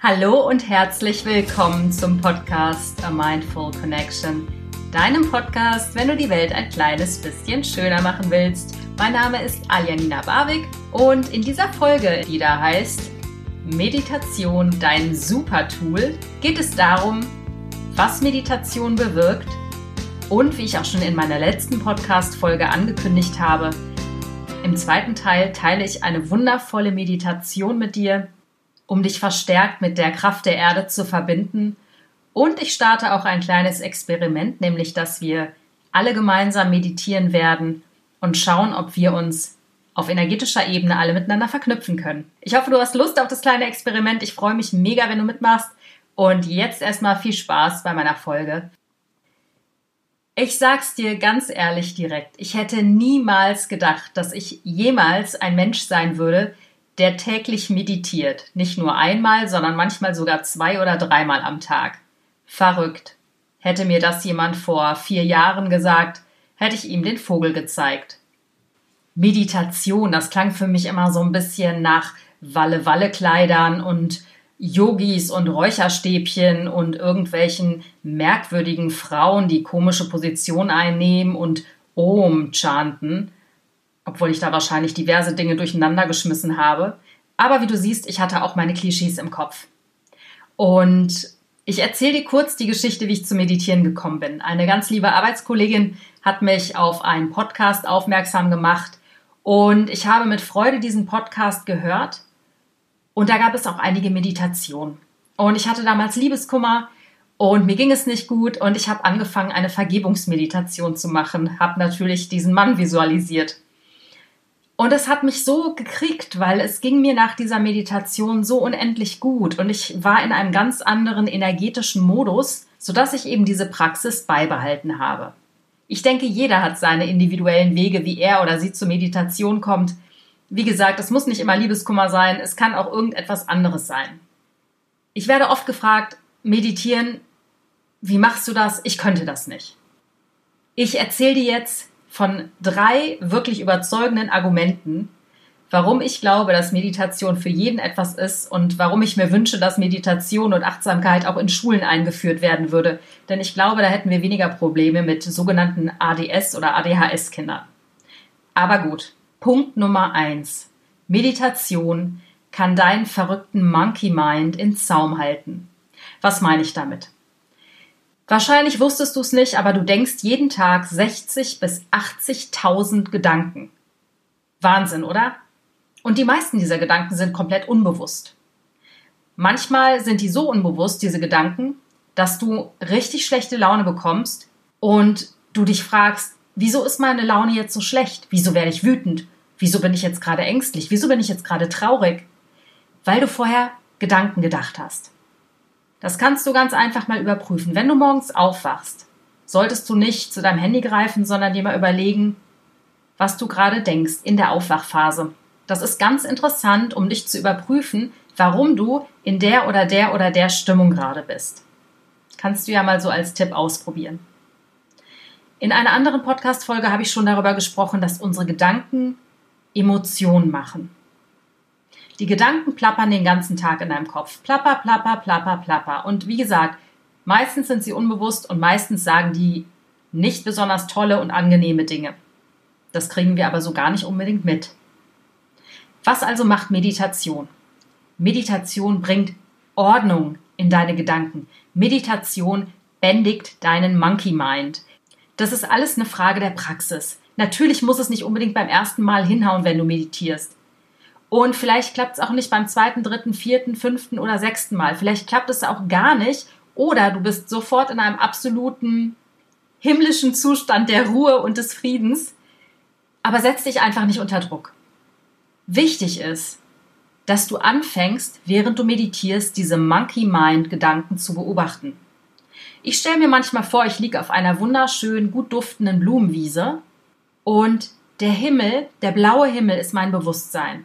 Hallo und herzlich willkommen zum Podcast A Mindful Connection, deinem Podcast, wenn du die Welt ein kleines bisschen schöner machen willst. Mein Name ist Aljanina Barwig und in dieser Folge, die da heißt Meditation, dein Supertool, geht es darum, was Meditation bewirkt und wie ich auch schon in meiner letzten Podcast-Folge angekündigt habe, im zweiten Teil teile ich eine wundervolle Meditation mit dir, um dich verstärkt mit der Kraft der Erde zu verbinden. Und ich starte auch ein kleines Experiment, nämlich dass wir alle gemeinsam meditieren werden und schauen, ob wir uns auf energetischer Ebene alle miteinander verknüpfen können. Ich hoffe, du hast Lust auf das kleine Experiment. Ich freue mich mega, wenn du mitmachst. Und jetzt erstmal viel Spaß bei meiner Folge. Ich sag's dir ganz ehrlich direkt. Ich hätte niemals gedacht, dass ich jemals ein Mensch sein würde, der täglich meditiert. Nicht nur einmal, sondern manchmal sogar zwei oder dreimal am Tag. Verrückt. Hätte mir das jemand vor vier Jahren gesagt, hätte ich ihm den Vogel gezeigt. Meditation, das klang für mich immer so ein bisschen nach Walle-Walle-Kleidern und Yogis und Räucherstäbchen und irgendwelchen merkwürdigen Frauen, die komische Positionen einnehmen und Om chanten obwohl ich da wahrscheinlich diverse Dinge durcheinander geschmissen habe. Aber wie du siehst, ich hatte auch meine Klischees im Kopf. Und ich erzähle dir kurz die Geschichte, wie ich zum Meditieren gekommen bin. Eine ganz liebe Arbeitskollegin hat mich auf einen Podcast aufmerksam gemacht und ich habe mit Freude diesen Podcast gehört. Und da gab es auch einige Meditationen. Und ich hatte damals Liebeskummer und mir ging es nicht gut und ich habe angefangen, eine Vergebungsmeditation zu machen, habe natürlich diesen Mann visualisiert. Und es hat mich so gekriegt, weil es ging mir nach dieser Meditation so unendlich gut und ich war in einem ganz anderen energetischen Modus, sodass ich eben diese Praxis beibehalten habe. Ich denke, jeder hat seine individuellen Wege, wie er oder sie zur Meditation kommt. Wie gesagt, es muss nicht immer Liebeskummer sein, es kann auch irgendetwas anderes sein. Ich werde oft gefragt, meditieren, wie machst du das? Ich könnte das nicht. Ich erzähle dir jetzt, von drei wirklich überzeugenden Argumenten, warum ich glaube, dass Meditation für jeden etwas ist und warum ich mir wünsche, dass Meditation und Achtsamkeit auch in Schulen eingeführt werden würde. Denn ich glaube, da hätten wir weniger Probleme mit sogenannten ADS oder ADHS-Kindern. Aber gut, Punkt Nummer eins. Meditation kann deinen verrückten Monkey Mind in Zaum halten. Was meine ich damit? Wahrscheinlich wusstest du es nicht, aber du denkst jeden Tag 60 bis 80.000 Gedanken. Wahnsinn, oder? Und die meisten dieser Gedanken sind komplett unbewusst. Manchmal sind die so unbewusst, diese Gedanken, dass du richtig schlechte Laune bekommst und du dich fragst, wieso ist meine Laune jetzt so schlecht? Wieso werde ich wütend? Wieso bin ich jetzt gerade ängstlich? Wieso bin ich jetzt gerade traurig? Weil du vorher Gedanken gedacht hast. Das kannst du ganz einfach mal überprüfen. Wenn du morgens aufwachst, solltest du nicht zu deinem Handy greifen, sondern dir mal überlegen, was du gerade denkst in der Aufwachphase. Das ist ganz interessant, um dich zu überprüfen, warum du in der oder der oder der Stimmung gerade bist. Kannst du ja mal so als Tipp ausprobieren. In einer anderen Podcast-Folge habe ich schon darüber gesprochen, dass unsere Gedanken Emotionen machen. Die Gedanken plappern den ganzen Tag in deinem Kopf. Plapper, plapper, plapper, plapper. Und wie gesagt, meistens sind sie unbewusst und meistens sagen die nicht besonders tolle und angenehme Dinge. Das kriegen wir aber so gar nicht unbedingt mit. Was also macht Meditation? Meditation bringt Ordnung in deine Gedanken. Meditation bändigt deinen Monkey Mind. Das ist alles eine Frage der Praxis. Natürlich muss es nicht unbedingt beim ersten Mal hinhauen, wenn du meditierst. Und vielleicht klappt es auch nicht beim zweiten, dritten, vierten, fünften oder sechsten Mal. Vielleicht klappt es auch gar nicht. Oder du bist sofort in einem absoluten himmlischen Zustand der Ruhe und des Friedens. Aber setz dich einfach nicht unter Druck. Wichtig ist, dass du anfängst, während du meditierst, diese Monkey Mind Gedanken zu beobachten. Ich stelle mir manchmal vor, ich liege auf einer wunderschönen, gut duftenden Blumenwiese und der Himmel, der blaue Himmel ist mein Bewusstsein.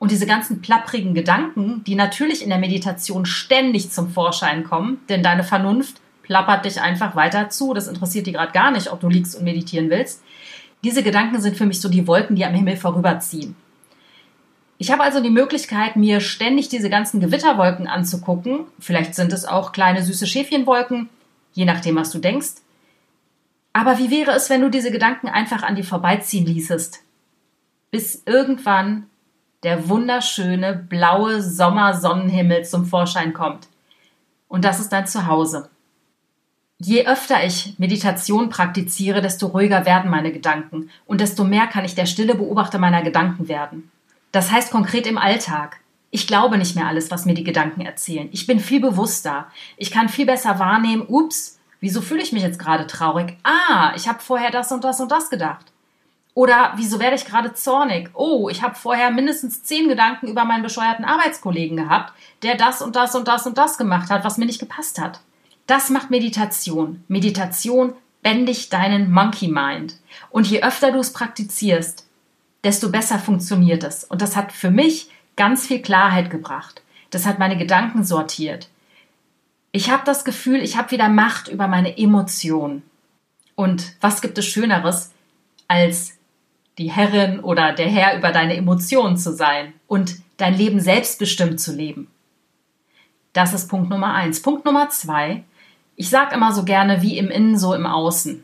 Und diese ganzen plapprigen Gedanken, die natürlich in der Meditation ständig zum Vorschein kommen, denn deine Vernunft plappert dich einfach weiter zu. Das interessiert dich gerade gar nicht, ob du liegst und meditieren willst. Diese Gedanken sind für mich so die Wolken, die am Himmel vorüberziehen. Ich habe also die Möglichkeit, mir ständig diese ganzen Gewitterwolken anzugucken. Vielleicht sind es auch kleine süße Schäfchenwolken, je nachdem, was du denkst. Aber wie wäre es, wenn du diese Gedanken einfach an dir vorbeiziehen ließest? Bis irgendwann der wunderschöne blaue Sommersonnenhimmel zum Vorschein kommt. Und das ist dein Zuhause. Je öfter ich Meditation praktiziere, desto ruhiger werden meine Gedanken und desto mehr kann ich der stille Beobachter meiner Gedanken werden. Das heißt konkret im Alltag. Ich glaube nicht mehr alles, was mir die Gedanken erzählen. Ich bin viel bewusster. Ich kann viel besser wahrnehmen, ups, wieso fühle ich mich jetzt gerade traurig? Ah, ich habe vorher das und das und das gedacht. Oder wieso werde ich gerade zornig? Oh, ich habe vorher mindestens zehn Gedanken über meinen bescheuerten Arbeitskollegen gehabt, der das und das und das und das gemacht hat, was mir nicht gepasst hat. Das macht Meditation. Meditation bändigt deinen Monkey Mind. Und je öfter du es praktizierst, desto besser funktioniert es. Und das hat für mich ganz viel Klarheit gebracht. Das hat meine Gedanken sortiert. Ich habe das Gefühl, ich habe wieder Macht über meine Emotionen. Und was gibt es Schöneres, als die Herrin oder der Herr über deine Emotionen zu sein und dein Leben selbstbestimmt zu leben? Das ist Punkt Nummer eins. Punkt Nummer zwei. Ich sage immer so gerne, wie im Innen, so im Außen.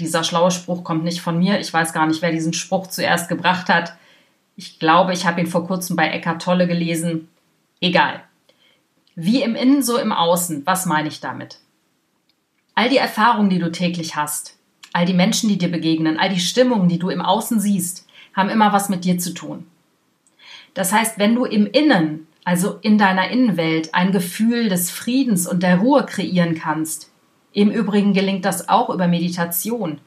Dieser schlaue Spruch kommt nicht von mir. Ich weiß gar nicht, wer diesen Spruch zuerst gebracht hat. Ich glaube, ich habe ihn vor kurzem bei Eckart Tolle gelesen. Egal. Wie im Innen, so im Außen. Was meine ich damit? All die Erfahrungen, die du täglich hast, all die Menschen, die dir begegnen, all die Stimmungen, die du im Außen siehst, haben immer was mit dir zu tun. Das heißt, wenn du im Innen also in deiner Innenwelt, ein Gefühl des Friedens und der Ruhe kreieren kannst. Im Übrigen gelingt das auch über Meditation.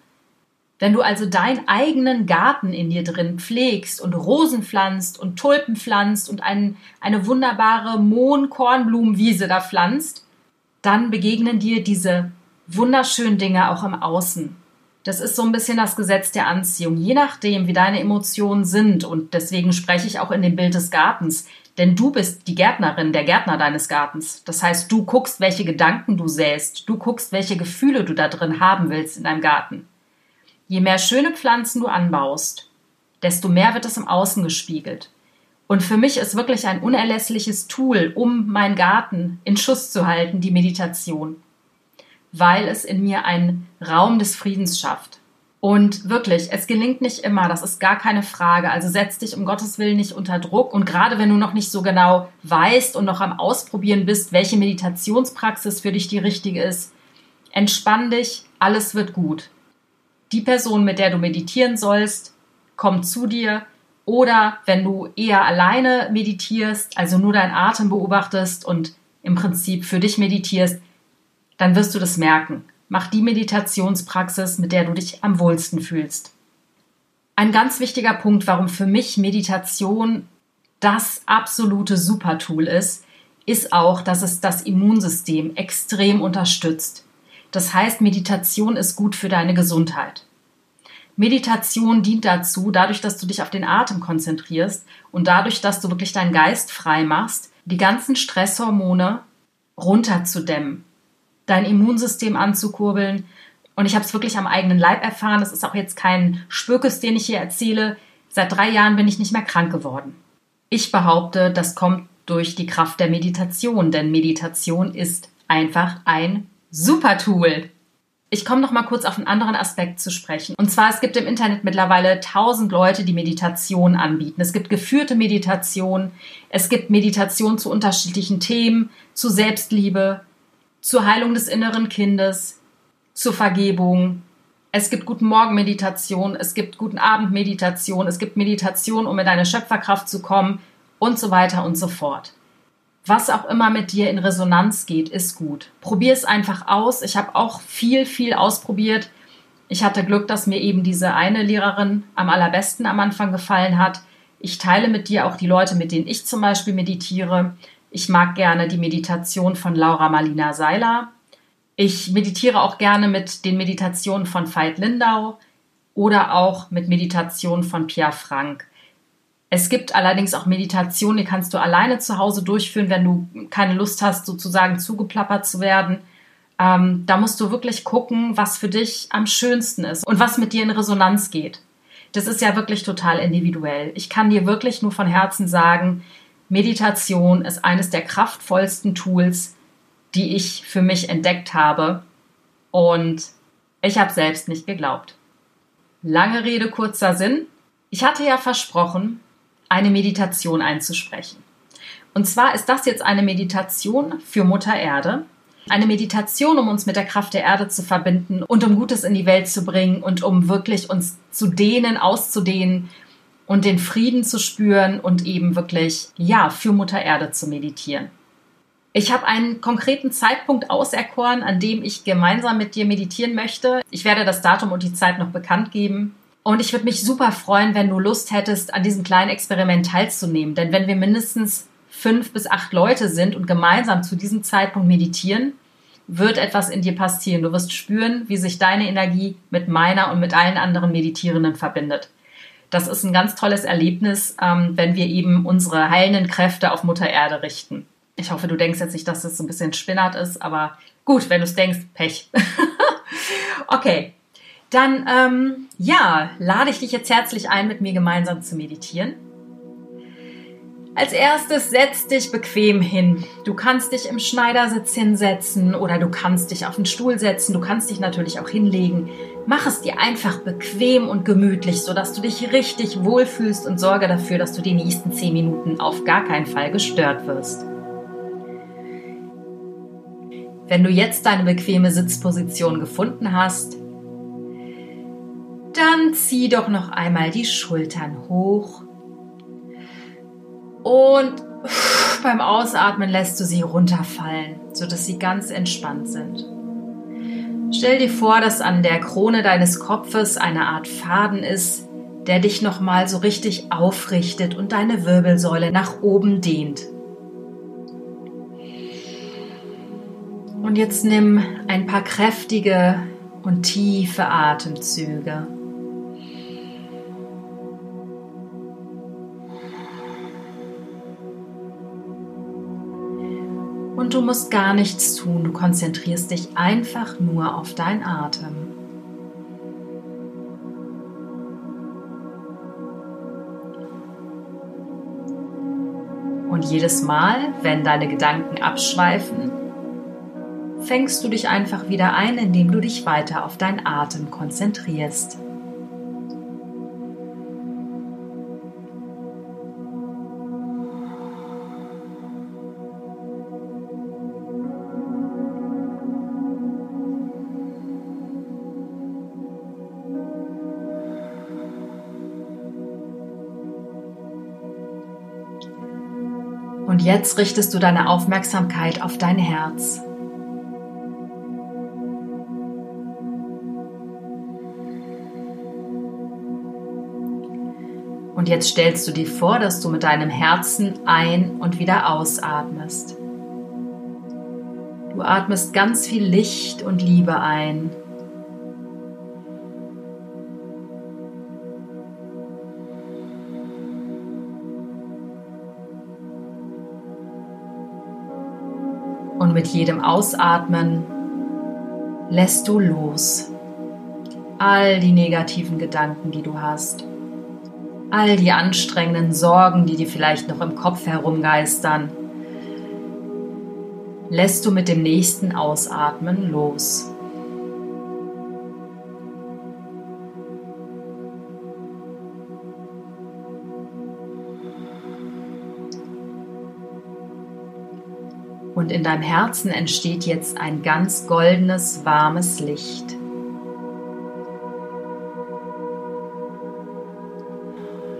Wenn du also deinen eigenen Garten in dir drin pflegst und Rosen pflanzt und Tulpen pflanzt und ein, eine wunderbare Mohn-Kornblumenwiese da pflanzt, dann begegnen dir diese wunderschönen Dinge auch im Außen. Das ist so ein bisschen das Gesetz der Anziehung. Je nachdem, wie deine Emotionen sind, und deswegen spreche ich auch in dem Bild des Gartens, denn du bist die Gärtnerin, der Gärtner deines Gartens. Das heißt, du guckst, welche Gedanken du säst. Du guckst, welche Gefühle du da drin haben willst in deinem Garten. Je mehr schöne Pflanzen du anbaust, desto mehr wird es im Außen gespiegelt. Und für mich ist wirklich ein unerlässliches Tool, um meinen Garten in Schuss zu halten, die Meditation. Weil es in mir einen Raum des Friedens schafft. Und wirklich, es gelingt nicht immer, das ist gar keine Frage. Also setz dich um Gottes Willen nicht unter Druck. Und gerade wenn du noch nicht so genau weißt und noch am Ausprobieren bist, welche Meditationspraxis für dich die richtige ist, entspann dich, alles wird gut. Die Person, mit der du meditieren sollst, kommt zu dir. Oder wenn du eher alleine meditierst, also nur deinen Atem beobachtest und im Prinzip für dich meditierst, dann wirst du das merken. Mach die Meditationspraxis, mit der du dich am wohlsten fühlst. Ein ganz wichtiger Punkt, warum für mich Meditation das absolute Supertool ist, ist auch, dass es das Immunsystem extrem unterstützt. Das heißt, Meditation ist gut für deine Gesundheit. Meditation dient dazu, dadurch, dass du dich auf den Atem konzentrierst und dadurch, dass du wirklich deinen Geist frei machst, die ganzen Stresshormone runterzudämmen dein Immunsystem anzukurbeln. Und ich habe es wirklich am eigenen Leib erfahren. Das ist auch jetzt kein Spökes, den ich hier erzähle. Seit drei Jahren bin ich nicht mehr krank geworden. Ich behaupte, das kommt durch die Kraft der Meditation, denn Meditation ist einfach ein Supertool. Ich komme noch mal kurz auf einen anderen Aspekt zu sprechen. Und zwar, es gibt im Internet mittlerweile tausend Leute, die Meditation anbieten. Es gibt geführte Meditation, es gibt Meditation zu unterschiedlichen Themen, zu Selbstliebe, zur Heilung des inneren Kindes, zur Vergebung. Es gibt Guten Morgen Meditation, es gibt Guten Abend Meditation, es gibt Meditation, um in deine Schöpferkraft zu kommen und so weiter und so fort. Was auch immer mit dir in Resonanz geht, ist gut. Probier es einfach aus. Ich habe auch viel, viel ausprobiert. Ich hatte Glück, dass mir eben diese eine Lehrerin am allerbesten am Anfang gefallen hat. Ich teile mit dir auch die Leute, mit denen ich zum Beispiel meditiere. Ich mag gerne die Meditation von Laura Marlina Seiler. Ich meditiere auch gerne mit den Meditationen von Veit Lindau oder auch mit Meditationen von Pierre Frank. Es gibt allerdings auch Meditationen, die kannst du alleine zu Hause durchführen, wenn du keine Lust hast, sozusagen zugeplappert zu werden. Ähm, da musst du wirklich gucken, was für dich am schönsten ist und was mit dir in Resonanz geht. das ist ja wirklich total individuell. Ich kann dir wirklich nur von Herzen sagen, Meditation ist eines der kraftvollsten Tools, die ich für mich entdeckt habe. Und ich habe selbst nicht geglaubt. Lange Rede, kurzer Sinn. Ich hatte ja versprochen, eine Meditation einzusprechen. Und zwar ist das jetzt eine Meditation für Mutter Erde. Eine Meditation, um uns mit der Kraft der Erde zu verbinden und um Gutes in die Welt zu bringen und um wirklich uns zu dehnen, auszudehnen und den Frieden zu spüren und eben wirklich, ja, für Mutter Erde zu meditieren. Ich habe einen konkreten Zeitpunkt auserkoren, an dem ich gemeinsam mit dir meditieren möchte. Ich werde das Datum und die Zeit noch bekannt geben. Und ich würde mich super freuen, wenn du Lust hättest, an diesem kleinen Experiment teilzunehmen. Denn wenn wir mindestens fünf bis acht Leute sind und gemeinsam zu diesem Zeitpunkt meditieren, wird etwas in dir passieren. Du wirst spüren, wie sich deine Energie mit meiner und mit allen anderen Meditierenden verbindet. Das ist ein ganz tolles Erlebnis, ähm, wenn wir eben unsere heilenden Kräfte auf Mutter Erde richten. Ich hoffe, du denkst jetzt nicht, dass das so ein bisschen spinnert ist, aber gut, wenn du es denkst, Pech. okay, dann ähm, ja, lade ich dich jetzt herzlich ein, mit mir gemeinsam zu meditieren. Als erstes setz dich bequem hin. Du kannst dich im Schneidersitz hinsetzen oder du kannst dich auf den Stuhl setzen. Du kannst dich natürlich auch hinlegen. Mach es dir einfach bequem und gemütlich, sodass du dich richtig wohlfühlst und sorge dafür, dass du die nächsten zehn Minuten auf gar keinen Fall gestört wirst. Wenn du jetzt deine bequeme Sitzposition gefunden hast, dann zieh doch noch einmal die Schultern hoch und beim Ausatmen lässt du sie runterfallen, sodass sie ganz entspannt sind. Stell dir vor, dass an der Krone deines Kopfes eine Art Faden ist, der dich nochmal so richtig aufrichtet und deine Wirbelsäule nach oben dehnt. Und jetzt nimm ein paar kräftige und tiefe Atemzüge. Und du musst gar nichts tun, du konzentrierst dich einfach nur auf deinen Atem. Und jedes Mal, wenn deine Gedanken abschweifen, fängst du dich einfach wieder ein, indem du dich weiter auf deinen Atem konzentrierst. Und jetzt richtest du deine Aufmerksamkeit auf dein Herz. Und jetzt stellst du dir vor, dass du mit deinem Herzen ein- und wieder ausatmest. Du atmest ganz viel Licht und Liebe ein. Mit jedem Ausatmen lässt du los all die negativen Gedanken, die du hast all die anstrengenden Sorgen, die dir vielleicht noch im Kopf herumgeistern, lässt du mit dem nächsten Ausatmen los. Und in deinem Herzen entsteht jetzt ein ganz goldenes, warmes Licht.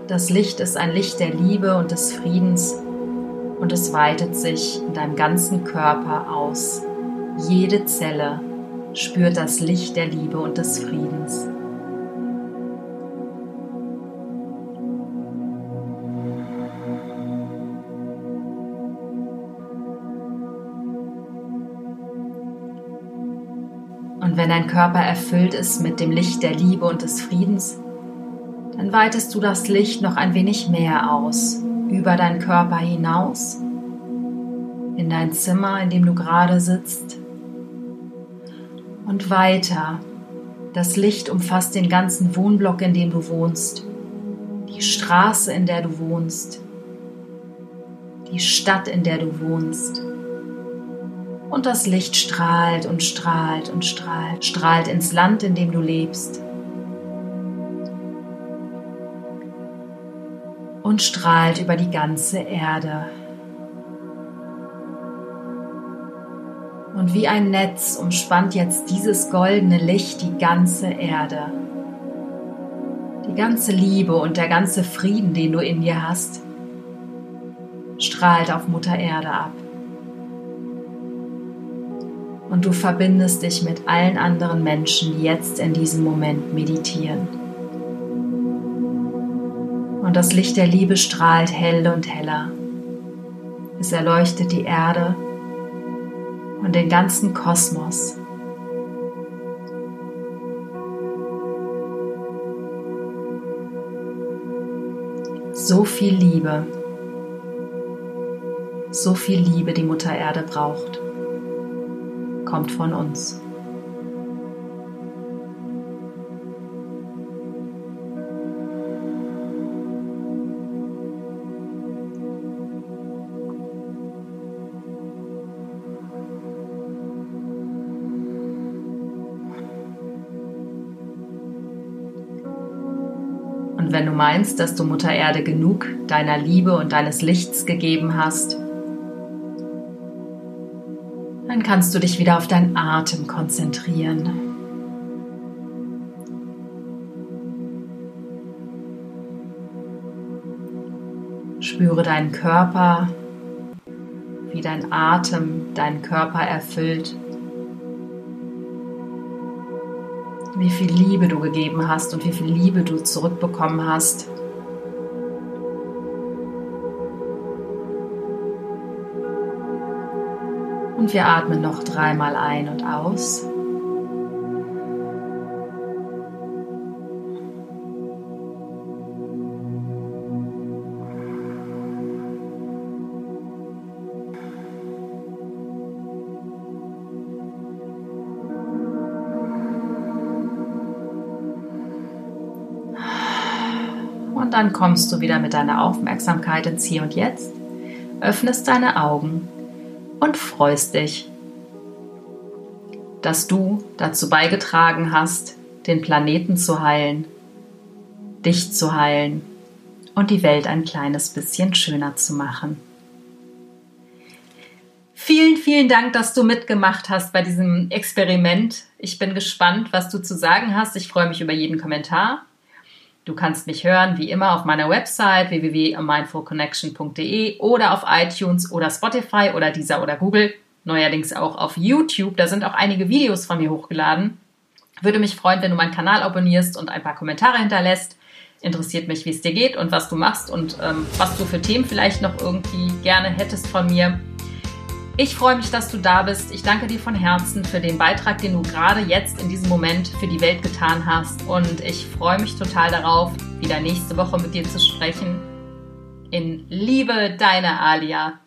Das Licht ist ein Licht der Liebe und des Friedens und es weitet sich in deinem ganzen Körper aus. Jede Zelle spürt das Licht der Liebe und des Friedens. Wenn dein Körper erfüllt ist mit dem Licht der Liebe und des Friedens, dann weitest du das Licht noch ein wenig mehr aus, über deinen Körper hinaus, in dein Zimmer, in dem du gerade sitzt und weiter Das Licht umfasst den ganzen Wohnblock, in dem du wohnst, die Straße, in der du wohnst, die Stadt, in der du wohnst. Und das Licht strahlt und strahlt und strahlt, strahlt ins Land, in dem du lebst. Und strahlt über die ganze Erde. Und wie ein Netz umspannt jetzt dieses goldene Licht die ganze Erde. Die ganze Liebe und der ganze Frieden, den du in dir hast, strahlt auf Mutter Erde ab. Und du verbindest dich mit allen anderen Menschen, die jetzt in diesem Moment meditieren. Und das Licht der Liebe strahlt hell und heller. Es erleuchtet die Erde und den ganzen Kosmos. So viel Liebe, so viel Liebe die Mutter Erde braucht, kommt von uns. Und wenn du meinst, dass du Mutter Erde genug deiner Liebe und deines Lichts gegeben hast, kannst du dich wieder auf deinen Atem konzentrieren. Spüre deinen Körper, wie dein Atem deinen Körper erfüllt. wie viel Liebe du gegeben hast und wie viel Liebe du zurückbekommen hast. Und wir atmen noch dreimal ein und aus. Und dann kommst du wieder mit deiner Aufmerksamkeit ins Hier und Jetzt, öffnest deine Augen und freust dich, dass du dazu beigetragen hast, den Planeten zu heilen, dich zu heilen und die Welt ein kleines bisschen schöner zu machen. Vielen, vielen Dank, dass du mitgemacht hast bei diesem Experiment. Ich bin gespannt, was du zu sagen hast. Ich freue mich über jeden Kommentar. Du kannst mich hören wie immer auf meiner Website www.mindfulconnection.de oder auf iTunes oder Spotify oder dieser oder Google. Neuerdings auch auf YouTube. Da sind auch einige Videos von mir hochgeladen. Würde mich freuen, wenn du meinen Kanal abonnierst und ein paar Kommentare hinterlässt. Interessiert mich, wie es dir geht und was du machst und ähm, was du für Themen vielleicht noch irgendwie gerne hättest von mir. Ich freue mich, dass du da bist. Ich danke dir von Herzen für den Beitrag, den du gerade jetzt in diesem Moment für die Welt getan hast. Und ich freue mich total darauf, wieder nächste Woche mit dir zu sprechen. In Liebe, deine Alia.